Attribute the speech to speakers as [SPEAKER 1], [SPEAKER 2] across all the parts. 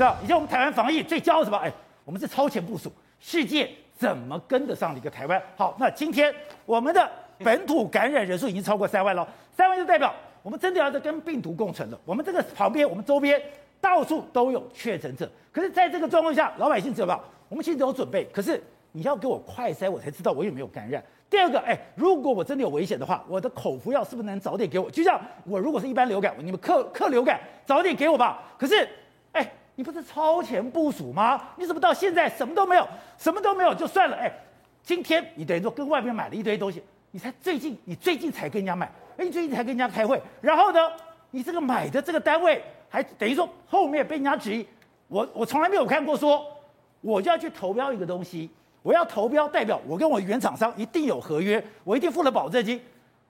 [SPEAKER 1] 对吧？以前我们台湾防疫最骄傲什么？哎，我们是超前部署，世界怎么跟得上的一个台湾？好，那今天我们的本土感染人数已经超过三万了，三万就代表我们真的要在跟病毒共存了。我们这个旁边，我们周边到处都有确诊者，可是在这个状况下，老百姓知道吧？我们其实有准备，可是你要给我快筛，我才知道我有没有感染。第二个，哎，如果我真的有危险的话，我的口服药是不是能早点给我？就像我如果是一般流感，你们克克流感早点给我吧。可是，你不是超前部署吗？你怎么到现在什么都没有，什么都没有就算了？哎，今天你等于说跟外面买了一堆东西，你才最近你最近才跟人家买，哎，你最近才跟人家开会，然后呢，你这个买的这个单位还等于说后面被人家质疑，我我从来没有看过说我就要去投标一个东西。我要投标，代表我跟我原厂商一定有合约，我一定付了保证金。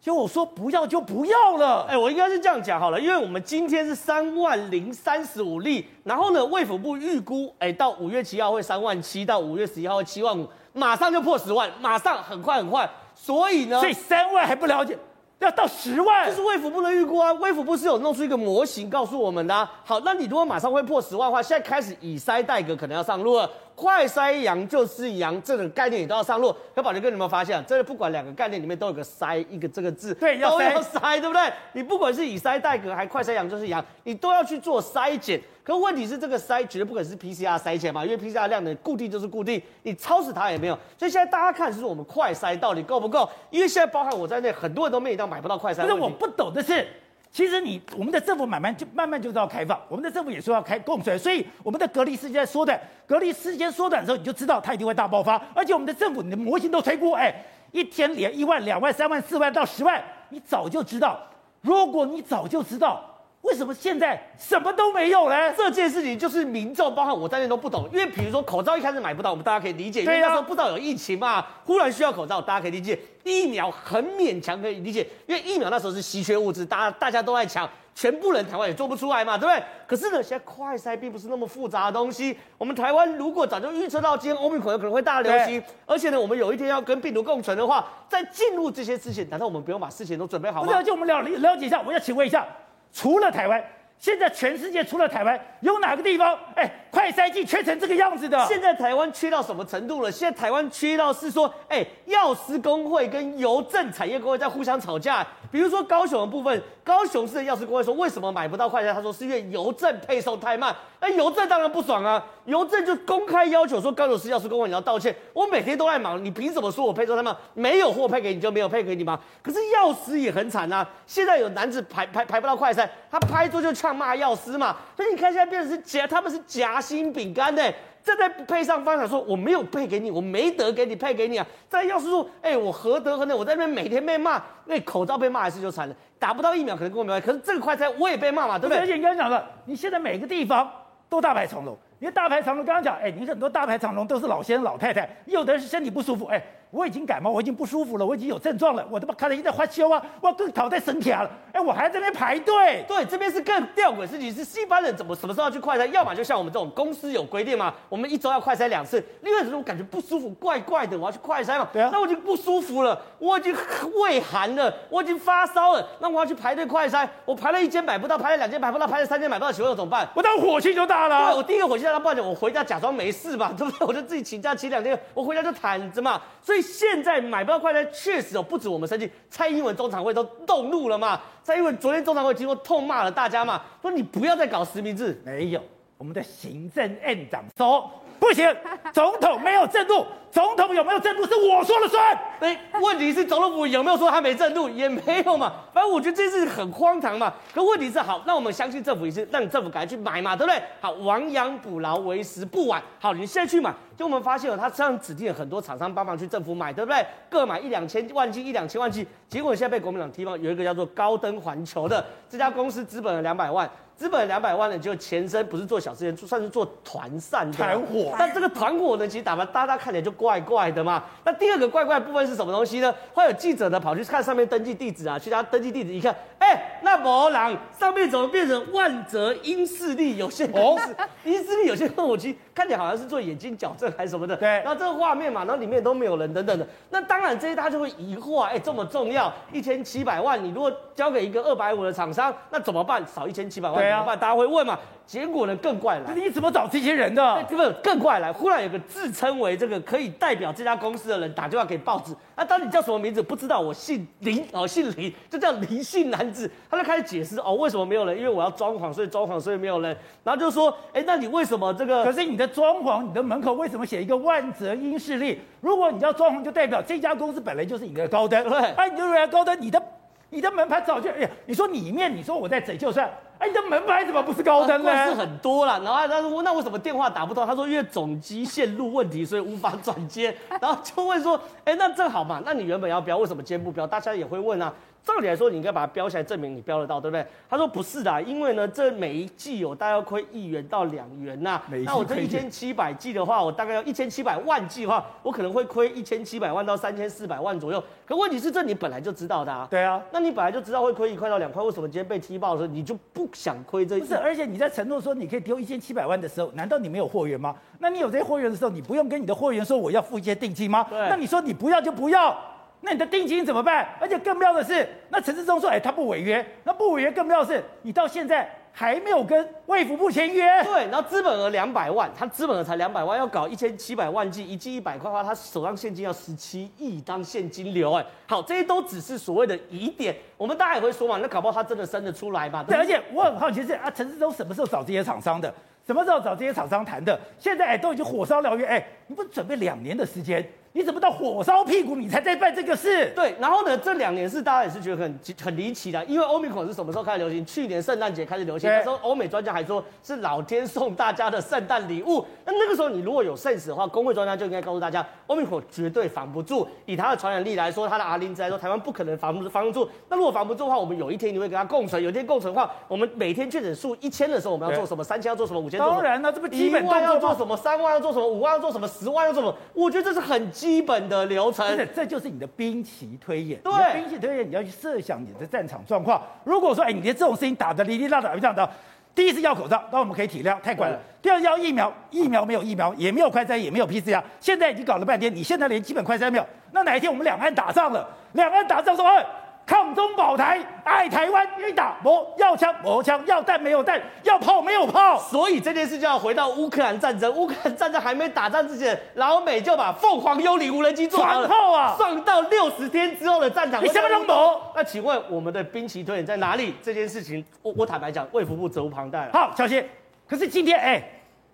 [SPEAKER 1] 就我说不要就不要了。
[SPEAKER 2] 哎，我应该是这样讲好了，因为我们今天是三万零三十五例，然后呢，卫福部预估，哎，到五月七号会三万七，到五月十一号会七万五，马上就破十万，马上很快很快。所以呢，
[SPEAKER 1] 所以三万还不了解，要到十万，
[SPEAKER 2] 这是卫福部的预估啊。卫福部是有弄出一个模型告诉我们的啊。好，那你如果马上会破十万的话，现在开始以塞代隔可能要上路了。快筛阳就是阳，这个概念你都要上路。可宝杰哥，你有没有发现，这个不管两个概念里面都有个筛一个这个字，
[SPEAKER 1] 对，
[SPEAKER 2] 都要筛，对不对？你不管是以筛代隔，还快筛阳就是阳，你都要去做筛检。可问题是这个筛绝对不可能是 PCR 筛检嘛，因为 PCR 量的固定就是固定，你超死它也没有。所以现在大家看是我们快筛到底够不够？因为现在包含我在内，很多人都面临到买不到快筛。
[SPEAKER 1] 可是我不懂的是。其实你我们的政府慢慢就慢慢就是要开放，我们的政府也说要开供水，所以我们的隔离时间缩短，隔离时间缩短的时候，你就知道它一定会大爆发。而且我们的政府，你的模型都推估，哎，一天连一万、两万、三万、四万到十万，你早就知道。如果你早就知道。为什么现在什么都没有呢？
[SPEAKER 2] 这件事情就是民众，包括我在内都不懂。因为比如说口罩一开始买不到，我们大家可以理解，因为那时候不知道有疫情嘛，忽然需要口罩，大家可以理解。疫苗很勉强可以理解，因为疫苗那时候是稀缺物资，大家大家都在抢，全部人台湾也做不出来嘛，对不对？可是呢，现在快筛并不是那么复杂的东西。我们台湾如果早就预测到今天欧米克有可能会大流行，而且呢，我们有一天要跟病毒共存的话，在进入这些之前，难道我们不用把事情都准备好吗？
[SPEAKER 1] 不是，就我们了了解一下，我要请问一下。除了台湾，现在全世界除了台湾，有哪个地方，哎，快筛剂缺成这个样子的？
[SPEAKER 2] 现在台湾缺到什么程度了？现在台湾缺到是说，哎，药师工会跟邮政产业工会在互相吵架。比如说高雄的部分，高雄市的药师工会说，为什么买不到快筛？他说是因为邮政配送太慢。那邮政当然不爽啊，邮政就公开要求说，高雄市药师工会你要道歉。我每天都在忙，你凭什么说我配送太慢？没有货配给你就没有配给你吗？可是药师也很惨啊，现在有男子排排排不到快筛，他拍桌就敲呛骂药师嘛。所以你看现在变成是夹，他们是夹心饼干呢。这在配上方想说我没有配给你，我没得给你配给你啊！在药师说，哎，我何德何能？我在那边每天被骂，那口罩被骂一次就惨了，打不到疫苗可能跟我没关系，可是这个快餐我也被骂嘛，对不对？
[SPEAKER 1] 而且你刚刚讲了，你现在每个地方都大排长龙，因为大排长龙刚刚讲，哎，你很多大排长龙都是老先生老太太，有的人是身体不舒服，哎。我已经感冒，我已经不舒服了，我已经有症状了，我他妈看了一在发烧啊，我更讨在身体了，哎，我还在那边排队。
[SPEAKER 2] 对，这边是更吊诡的事情，是西方人怎么什么时候要去快筛？要么就像我们这种公司有规定嘛，我们一周要快筛两次。另外我感觉不舒服，怪怪的，我要去快筛嘛。对啊。那我已经不舒服了，我已经胃寒了，我已经发烧了，那我要去排队快筛。我排了一间买不到，排了两间买不到，排了三间买不到，请问我怎么办？
[SPEAKER 1] 我当火气就大了。
[SPEAKER 2] 对，我第一个火气大，那不然我回家假装没事吧，对不对？我就自己请假请两天，我回家就躺着嘛。所以现在买。不到快筛，确实哦不止我们生气，蔡英文中常会都动怒了嘛？蔡英文昨天中常会经过痛骂了大家嘛，说你不要再搞实名制。
[SPEAKER 1] 没有，我们的行政院长说不行，总统没有制度，总统有没有制度是我说了算。
[SPEAKER 2] 哎，问题是总统府有没有说他没制度？也没有嘛。反正我觉得这事很荒唐嘛。可问题是好，那我们相信政府也是让政府赶快去买嘛，对不对？好，亡羊补牢为时不晚。好，你现在去买。就我们发现了，他这样指定了很多厂商帮忙去政府买，对不对？各买一两千万剂，一两千万剂。结果现在被国民党踢爆，有一个叫做高登环球的这家公司，资本了两百万，资本两百万呢，就前身不是做小吃店，算是做团散的
[SPEAKER 1] 团伙。
[SPEAKER 2] 但这个团伙呢，其实打扮大家看起来就怪怪的嘛。那第二个怪怪的部分是什么东西呢？会有记者呢跑去看上面登记地址啊，去他登记地址一看，哎、欸，那某人上面怎么变成万泽英视 力有限公司？英视力有限公司。看起来好像是做眼睛矫正还是什么的，对。然后这个画面嘛，然后里面都没有人等等的。那当然这些大家就会疑惑，哎，这么重要，一千七百万，你如果交给一个二百五的厂商，那怎么办？少一千七百万怎么办？大家会问嘛。结果呢更怪来，
[SPEAKER 1] 你怎么找这些人的？
[SPEAKER 2] 这个更怪了，忽然有个自称为这个可以代表这家公司的人打电话给报纸，那当你叫什么名字不知道，我姓林哦，姓林，就叫林姓男子，他就开始解释哦，为什么没有人？因为我要装潢，所以装潢，所以没有人。然后就说，哎，那你为什么这个？
[SPEAKER 1] 可是你的装潢，你的门口为什么写一个万泽英势力？如果你要装潢，就代表这家公司本来就是你的高端，
[SPEAKER 2] 对，
[SPEAKER 1] 哎，你就是来高端，你的。你的门牌早就哎呀，你说里面，你说我在整就算，哎，你的门牌怎么不是高登呢？
[SPEAKER 2] 是很多了，然后他说那为什么电话打不通？他说因为总机线路问题，所以无法转接。然后就问说，哎，那正好嘛，那你原本要标，为什么今天不标？大家也会问啊。照理来说，你应该把它标起来，证明你标得到，对不对？他说不是的，因为呢，这每一季有大概要亏一元到两元呐、啊。那我这一千七百季的话，我大概要一千七百万季的话，我可能会亏一千七百万到三千四百万左右。可问题是，这你本来就知道的啊。
[SPEAKER 1] 对啊，
[SPEAKER 2] 那你本来就知道会亏一块到两块，为什么今天被踢爆的时候，你就不想亏这？
[SPEAKER 1] 不是，而且你在承诺说你可以丢一千七百万的时候，难道你没有货源吗？那你有这些货源的时候，你不用跟你的货源说我要付一些定金吗？
[SPEAKER 2] 对。
[SPEAKER 1] 那你说你不要就不要。那你的定金怎么办？而且更妙的是，那陈志忠说，哎，他不违约。那不违约更妙的是，你到现在还没有跟卫福部签约。
[SPEAKER 2] 对，然后资本额两百万，他资本额才两百万，要搞一千七百万剂，一剂一百块的话，他手上现金要十七亿当现金流。哎，好，这些都只是所谓的疑点。我们大家也会说嘛，那搞不好他真的生得出来嘛？
[SPEAKER 1] 对，而且我很好奇是啊，陈志忠什么时候找这些厂商的？什么时候找这些厂商谈的？现在哎，都已经火烧燎原，哎，你不准备两年的时间？你怎么到火烧屁股你才在办这个事？
[SPEAKER 2] 对，然后呢，这两年是大家也是觉得很很离奇的，因为欧米孔是什么时候开始流行？去年圣诞节开始流行，那时候欧美专家还说是老天送大家的圣诞礼物。那那个时候你如果有 sense 的话，工会专家就应该告诉大家，欧米孔绝对防不住。以它的传染力来说，它的 R 零值来说，台湾不可能防不防得住。那如果防不住的话，我们有一天你会跟它共存，有一天共存的话，我们每天确诊数一千的时候，我们要做什么？三千要做什么？五千？
[SPEAKER 1] 当然了，这不基本动作
[SPEAKER 2] 要做什么？三万要做什么？五万要做什么？十万要做什么？我觉得这是很基本的流。
[SPEAKER 1] 真的，这就是你的兵棋推演。
[SPEAKER 2] 对，
[SPEAKER 1] 兵棋推演，你要去设想你的战场状况。如果说，哎，你连这种事情打得哩哩啦啦，这样的，第一次要口罩，那我们可以体谅，太乖了。第二要疫苗，疫苗没有疫苗，也没有快筛，也没有 PCR。现在已经搞了半天，你现在连基本快筛没有，那哪一天我们两岸打仗了？两岸打仗说，哎。抗中保台，爱台湾，愿意打，磨要枪没枪，要弹没有弹，要炮没有炮。
[SPEAKER 2] 所以这件事就要回到乌克兰战争。乌克兰战争还没打仗之前，老美就把凤凰幽灵无人机做好了，
[SPEAKER 1] 传炮啊，
[SPEAKER 2] 送到六十天之后的战场。
[SPEAKER 1] 你什么都懂。
[SPEAKER 2] 那请问我们的兵棋推演在哪里？这件事情，我我坦白讲，卫福部责无旁贷。
[SPEAKER 1] 好，小心，可是今天哎，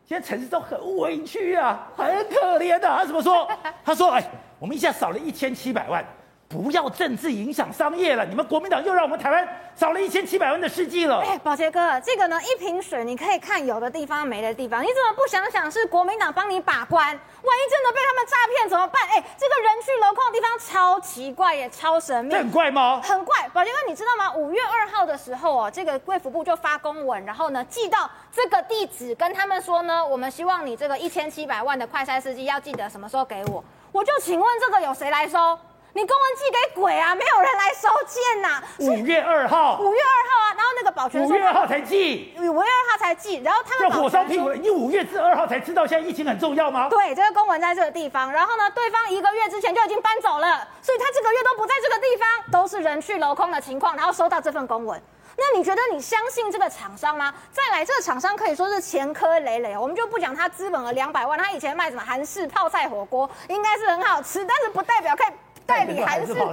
[SPEAKER 1] 现在陈时中很委屈啊，很可怜的、啊。他怎么说？他说：哎，我们一下少了一千七百万。不要政治影响商业了，你们国民党又让我们台湾少了一千七百万的司机了。
[SPEAKER 3] 哎，宝杰哥，这个呢，一瓶水你可以看有的地方没的地方，你怎么不想想是国民党帮你把关？万一真的被他们诈骗怎么办？哎，这个人去楼空的地方超奇怪也超神秘。
[SPEAKER 1] 很怪吗？
[SPEAKER 3] 很怪，宝杰哥，你知道吗？五月二号的时候哦，这个贵福部就发公文，然后呢寄到这个地址，跟他们说呢，我们希望你这个一千七百万的快餐司机要记得什么时候给我。我就请问这个有谁来收？你公文寄给鬼啊！没有人来收件呐、啊。
[SPEAKER 1] 五月二号，
[SPEAKER 3] 五月二号啊，然后那个保全说
[SPEAKER 1] 五月二号才寄，
[SPEAKER 3] 五月二号才寄，然后他们
[SPEAKER 1] 火烧屁股。你五月至二号才知道现在疫情很重要吗？
[SPEAKER 3] 对，这个公文在这个地方，然后呢，对方一个月之前就已经搬走了，所以他这个月都不在这个地方，都是人去楼空的情况，然后收到这份公文。那你觉得你相信这个厂商吗？再来，这个厂商可以说是前科累累，我们就不讲他资本额两百万，他以前卖什么韩式泡菜火锅，应该是很好吃，但是不代表可以。代理韩式的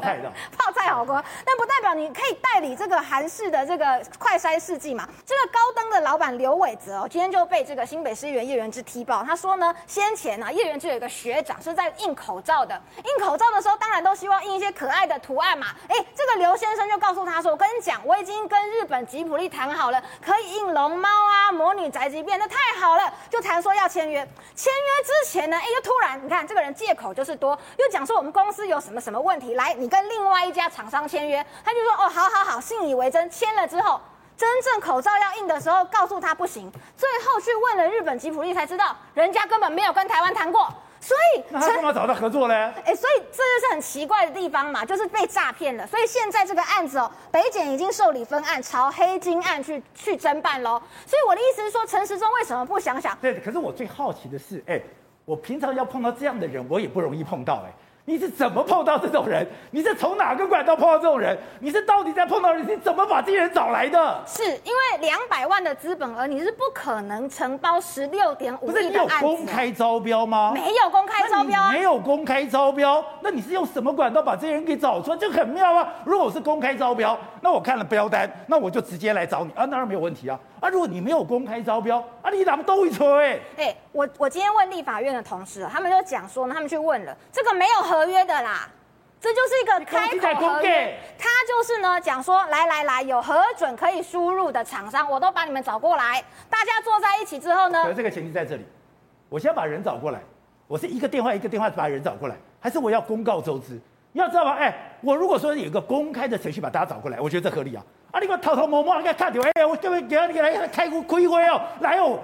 [SPEAKER 3] 泡菜火 锅，但不代表你可以代理这个韩式的这个快筛试剂嘛？这个高登的老板刘伟泽哦，今天就被这个新北市议员叶元之踢爆。他说呢，先前呢、啊，叶元之有一个学长是在印口罩的，印口罩的时候当然都希望印一些可爱的图案嘛。哎，这个刘先生就告诉他说：“我跟你讲，我已经跟日本吉普力谈好了，可以印龙猫啊、魔女宅急便，那太好了。”就谈说要签约。签约之前呢，哎，又突然你看这个人借口就是多，又讲说我们公司有什么。什么问题？来，你跟另外一家厂商签约，他就说哦，好好好，信以为真。签了之后，真正口罩要印的时候，告诉他不行。最后去问了日本吉普力，才知道人家根本没有跟台湾谈过。所以
[SPEAKER 1] 那他干嘛找他合作呢？
[SPEAKER 3] 哎，所以这就是很奇怪的地方嘛，就是被诈骗了。所以现在这个案子哦，北检已经受理分案，朝黑金案去去侦办喽。所以我的意思是说，陈时中为什么不想想？
[SPEAKER 1] 对，可是我最好奇的是，哎，我平常要碰到这样的人，我也不容易碰到，哎。你是怎么碰到这种人？你是从哪个管道碰到这种人？你是到底在碰到人？你怎么把这些人找来的？
[SPEAKER 3] 是因为两百万的资本额，你是不可能承包十六点五亿的案子。
[SPEAKER 1] 不是你有公开招标吗？
[SPEAKER 3] 没有公开招标啊。
[SPEAKER 1] 没有公开招标，那你是用什么管道把这些人给找出来？这很妙啊！如果我是公开招标，那我看了标单，那我就直接来找你啊，当然没有问题啊。啊，如果你没有公开招标，啊，你怎么都一吹？
[SPEAKER 3] 哎，我我今天问立法院的同事，他们就讲说呢，他们去问了，这个没有合约的啦。这就是一个开口合约，他就是呢讲说，来来来，有核准可以输入的厂商，我都把你们找过来，大家坐在一起之后呢，
[SPEAKER 1] 可这个前提在这里，我先把人找过来，我是一个电话一个电话把人找过来，还是我要公告周知？你要知道吗？哎，我如果说有一个公开的程序把大家找过来，我觉得这合理啊。啊，你给我偷偷摸摸，你给看掉，哎，我这边给他你给他开个开会哦，来哦。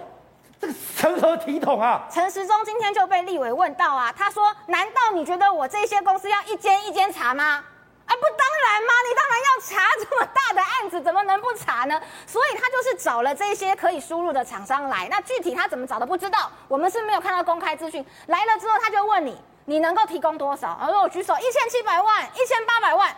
[SPEAKER 1] 这个成何体统啊！
[SPEAKER 3] 陈时中今天就被立委问到啊，他说：“难道你觉得我这些公司要一间一间查吗？啊，不，当然吗？你当然要查，这么大的案子怎么能不查呢？所以他就是找了这些可以输入的厂商来。那具体他怎么找的不知道，我们是没有看到公开资讯。来了之后，他就问你，你能够提供多少？然后我举手，一千七百万，一千八百万。”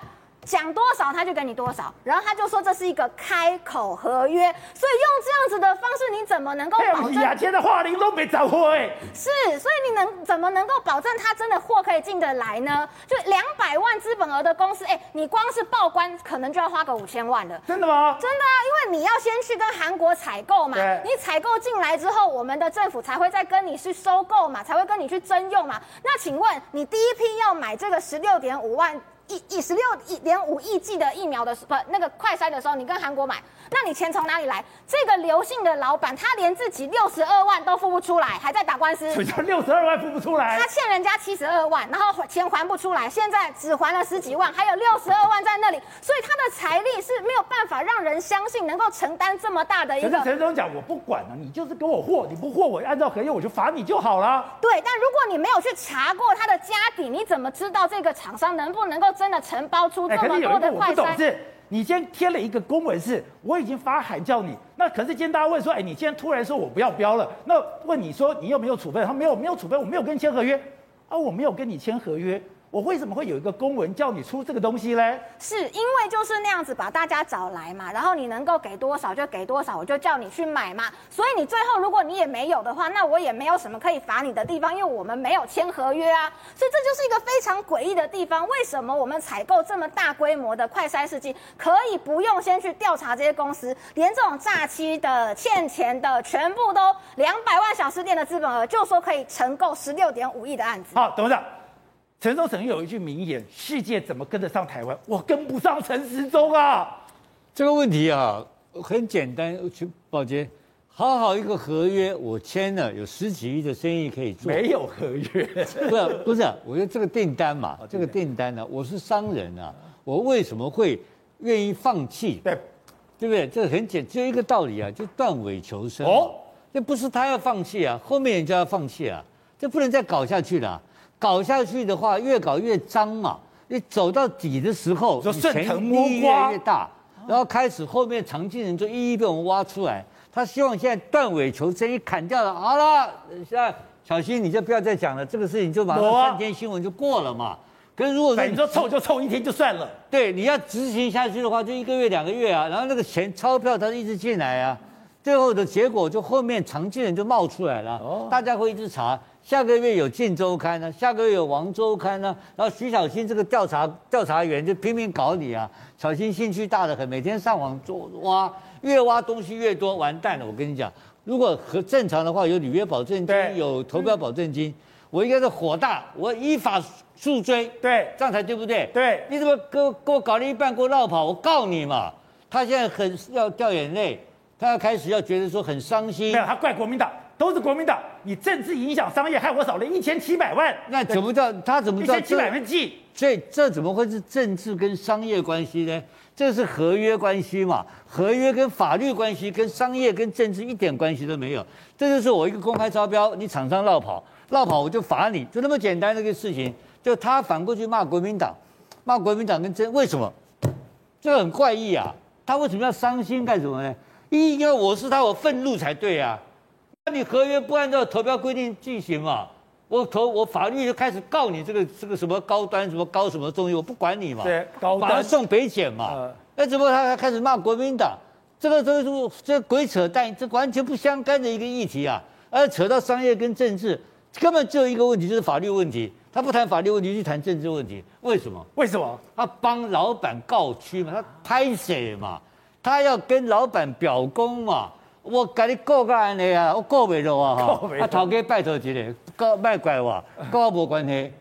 [SPEAKER 3] 讲多少他就给你多少，然后他就说这是一个开口合约，所以用这样子的方式，你怎么能够保证？
[SPEAKER 1] 亚千的话你都没找货哎。
[SPEAKER 3] 是，所以你能怎么能够保证他真的货可以进得来呢？就两百万资本额的公司，哎，你光是报关可能就要花个五千万了。
[SPEAKER 1] 真的吗？
[SPEAKER 3] 真的啊，因为你要先去跟韩国采购嘛，你采购进来之后，我们的政府才会再跟你去收购嘛，才会跟你去征用嘛。那请问你第一批要买这个十六点五万？一一十六亿点五亿剂的疫苗的不那个快筛的时候，你跟韩国买，那你钱从哪里来？这个刘姓的老板他连自己六十二万都付不出来，还在打官司。
[SPEAKER 1] 所以他六十二万付不出来，
[SPEAKER 3] 他欠人家七十二万，然后钱还不出来，现在只还了十几万，还有六十二万在那里，所以他的财力是没有办法让人相信能够承担这么大的一个。
[SPEAKER 1] 可是陈总讲，我不管了，你就是给我货，你不货我按照合约我就罚你就好了。
[SPEAKER 3] 对，但如果你没有去查过他的家底，你怎么知道这个厂商能不能够真的承包出？哎，可是有一个我不懂
[SPEAKER 1] 是，你先贴了一个公文，是我已经发函叫你，那可是今天大家问说，哎，你今天突然说我不要标了，那问你说你有没有处分？他没有，没有处分，我没有跟你签合约，啊，我没有跟你签合约。我为什么会有一个公文叫你出这个东西嘞？
[SPEAKER 3] 是因为就是那样子把大家找来嘛，然后你能够给多少就给多少，我就叫你去买嘛。所以你最后如果你也没有的话，那我也没有什么可以罚你的地方，因为我们没有签合约啊。所以这就是一个非常诡异的地方。为什么我们采购这么大规模的快筛试剂，可以不用先去调查这些公司，连这种诈欺的、欠钱的，全部都两百万小吃店的资本额，就说可以承购十六点五亿的案子？
[SPEAKER 1] 好，董事长。陈时中曾经有一句名言：“世界怎么跟得上台湾？我跟不上陈时中啊！”
[SPEAKER 4] 这个问题啊，很简单，去宝杰，好好一个合约，我签了，有十几亿的生意可以做。
[SPEAKER 1] 没有合约，
[SPEAKER 4] 不是不是，我觉得这个订单嘛，这个订单呢、啊，我是商人啊，我为什么会愿意放弃？
[SPEAKER 1] 对，
[SPEAKER 4] 对不对？这个很简，只有一个道理啊，就断尾求生。哦，这不是他要放弃啊，后面人家要放弃啊，这不能再搞下去了。搞下去的话，越搞越脏嘛。你走到底的时候，
[SPEAKER 1] 就顺藤摸瓜，越越大，
[SPEAKER 4] 然后开始后面藏进人就一一被我们挖出来。他希望现在断尾求生，一砍掉了，好了，现在小新你就不要再讲了，这个事情就马上三天新闻就过了嘛。可是如果说
[SPEAKER 1] 你说凑就凑一天就算了，
[SPEAKER 4] 对，你要执行下去的话，就一个月两个月啊。然后那个钱钞票它一直进来啊，最后的结果就后面常见人就冒出来了，大家会一直查。下个月有《晋周刊》呢，下个月有《王周刊》呢，然后徐小新这个调查调查员就拼命搞你啊！小新兴趣大得很，每天上网做挖，越挖东西越多，完蛋了！我跟你讲，如果和正常的话，有履约保证金，有投标保证金，我应该是火大，我依法诉追，
[SPEAKER 1] 对，
[SPEAKER 4] 这样才对不对？
[SPEAKER 1] 对，
[SPEAKER 4] 你怎么给我给我搞了一半给我绕跑？我告你嘛！他现在很要掉眼泪，他要开始要觉得说很伤心，
[SPEAKER 1] 没有，他怪国民党。都是国民党，你政治影响商业，害我少了一千七百万。
[SPEAKER 4] 那怎么叫他怎么叫
[SPEAKER 1] 一千七百万计？
[SPEAKER 4] 所以这怎么会是政治跟商业关系呢？这是合约关系嘛？合约跟法律关系跟商业跟政治一点关系都没有。这就是我一个公开招标，你厂商绕跑，绕跑我就罚你，就那么简单的一个事情。就他反过去骂国民党，骂国民党跟真为什么？这个很怪异啊！他为什么要伤心干什么呢？因为我是他，我愤怒才对啊。那你合约不按照投标规定进行嘛？我投我法律就开始告你这个这个什么高端什么高什么东西，我不管你嘛，
[SPEAKER 1] 对，高端
[SPEAKER 4] 把他送北检嘛。
[SPEAKER 1] 呃
[SPEAKER 4] 那怎么他还开始骂国民党？这个这个这鬼扯淡，这完全不相干的一个议题啊！而扯到商业跟政治，根本只有一个问题，就是法律问题。他不谈法律问题，去谈政治问题，为什么？
[SPEAKER 1] 为什么？
[SPEAKER 4] 他帮老板告屈嘛，他拍谁嘛？他要跟老板表功嘛？我给你告个安尼啊，我告袂落啊哈！他头家拜托一个，告卖怪我，告我无关系。